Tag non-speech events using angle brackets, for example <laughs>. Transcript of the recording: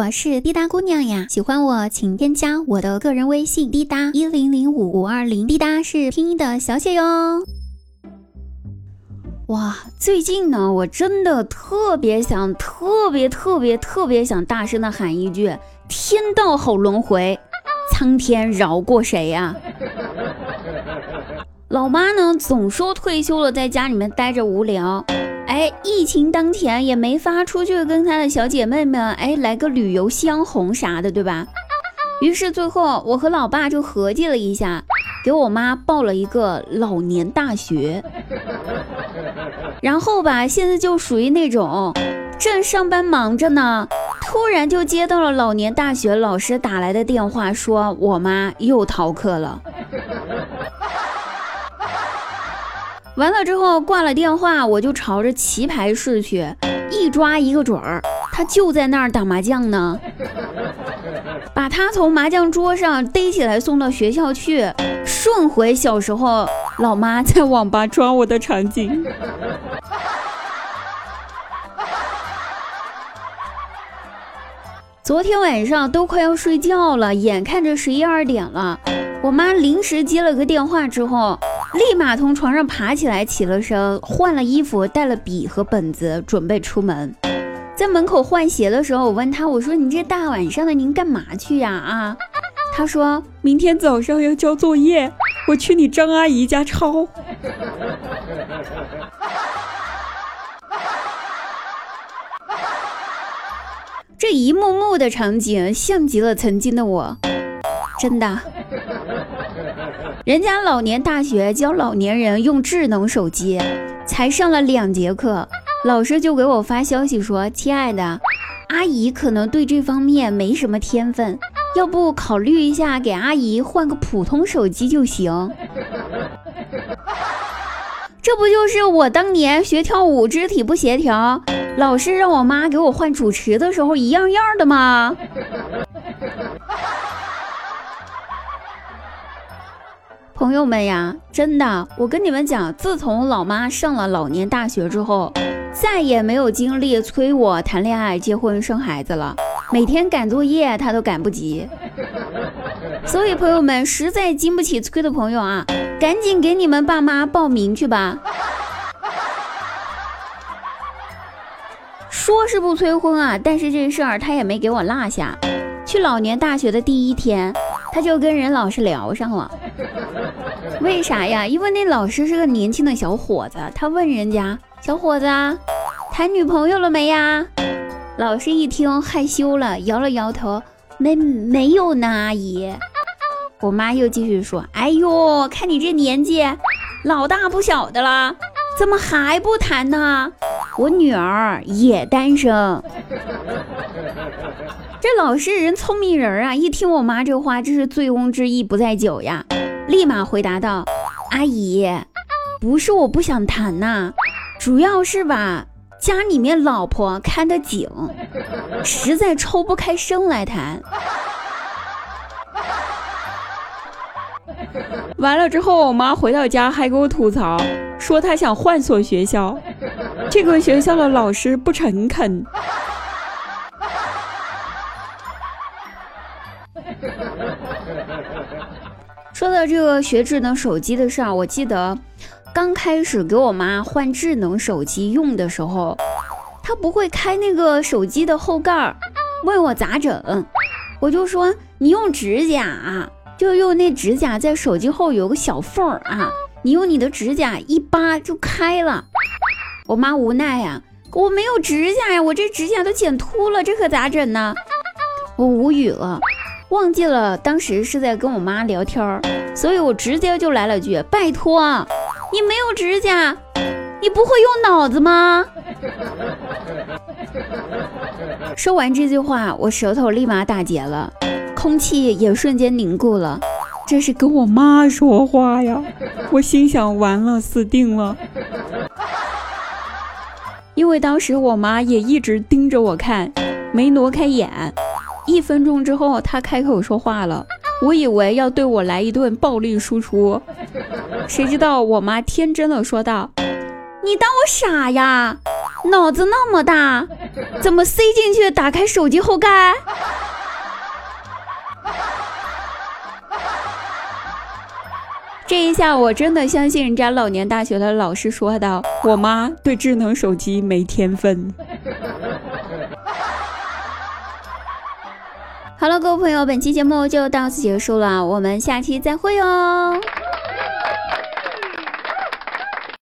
我是滴答姑娘呀，喜欢我请添加我的个人微信滴答一零零五五二零，滴答是拼音的小写哟。哇，最近呢，我真的特别想，特别特别特别想大声的喊一句：天道好轮回，苍天饶过谁呀？老妈呢，总说退休了，在家里面待着无聊。哎，疫情当前也没法出去跟她的小姐妹们，哎，来个旅游相红啥的，对吧？于是最后我和老爸就合计了一下，给我妈报了一个老年大学。然后吧，现在就属于那种正上班忙着呢，突然就接到了老年大学老师打来的电话，说我妈又逃课了。完了之后挂了电话，我就朝着棋牌室去，一抓一个准儿，他就在那儿打麻将呢。<laughs> 把他从麻将桌上逮起来送到学校去，顺回小时候老妈在网吧抓我的场景。<laughs> 昨天晚上都快要睡觉了，眼看着十一二点了，我妈临时接了个电话之后。立马从床上爬起来，起了身，换了衣服，带了笔和本子，准备出门。在门口换鞋的时候，我问他：“我说你这大晚上的，您干嘛去呀？”啊，他说明天早上要交作业，我去你张阿姨家抄。这一幕幕的场景，像极了曾经的我，真的。人家老年大学教老年人用智能手机，才上了两节课，老师就给我发消息说：“亲爱的，阿姨可能对这方面没什么天分，要不考虑一下给阿姨换个普通手机就行。”这不就是我当年学跳舞肢体不协调，老师让我妈给我换主持的时候一样样的吗？朋友们呀，真的，我跟你们讲，自从老妈上了老年大学之后，再也没有精力催我谈恋爱、结婚、生孩子了。每天赶作业，她都赶不及。<laughs> 所以，朋友们实在经不起催的朋友啊，赶紧给你们爸妈报名去吧。说是不催婚啊，但是这事儿他也没给我落下。去老年大学的第一天，他就跟人老师聊上了。为啥呀？因为那老师是个年轻的小伙子，他问人家小伙子谈女朋友了没呀？老师一听害羞了，摇了摇头，没没有呢，阿姨。我妈又继续说，哎呦，看你这年纪，老大不小的了，怎么还不谈呢？我女儿也单身。这老师人聪明人啊，一听我妈这话，真是醉翁之意不在酒呀。立马回答道：“阿姨，不是我不想谈呐，主要是吧，家里面老婆看得紧，实在抽不开身来谈。”完了之后，我妈回到家还给我吐槽，说她想换所学校，这个学校的老师不诚恳。说到这个学智能手机的事儿，我记得刚开始给我妈换智能手机用的时候，她不会开那个手机的后盖儿，问我咋整，我就说你用指甲，就用那指甲在手机后有个小缝儿啊，你用你的指甲一扒就开了。我妈无奈呀，我没有指甲呀，我这指甲都剪秃了，这可咋整呢？我无语了。忘记了当时是在跟我妈聊天儿，所以我直接就来了句：“拜托，你没有指甲，你不会用脑子吗？” <laughs> 说完这句话，我舌头立马打结了，空气也瞬间凝固了。这是跟我妈说话呀！我心想：完了，死定了！因为当时我妈也一直盯着我看，没挪开眼。一分钟之后，她开口说话了，我以为要对我来一顿暴力输出，谁知道我妈天真的说道：“你当我傻呀？脑子那么大，怎么塞进去？打开手机后盖？这一下我真的相信人家老年大学的老师说的，我妈对智能手机没天分。好了，各位朋友，本期节目就到此结束了，我们下期再会哦。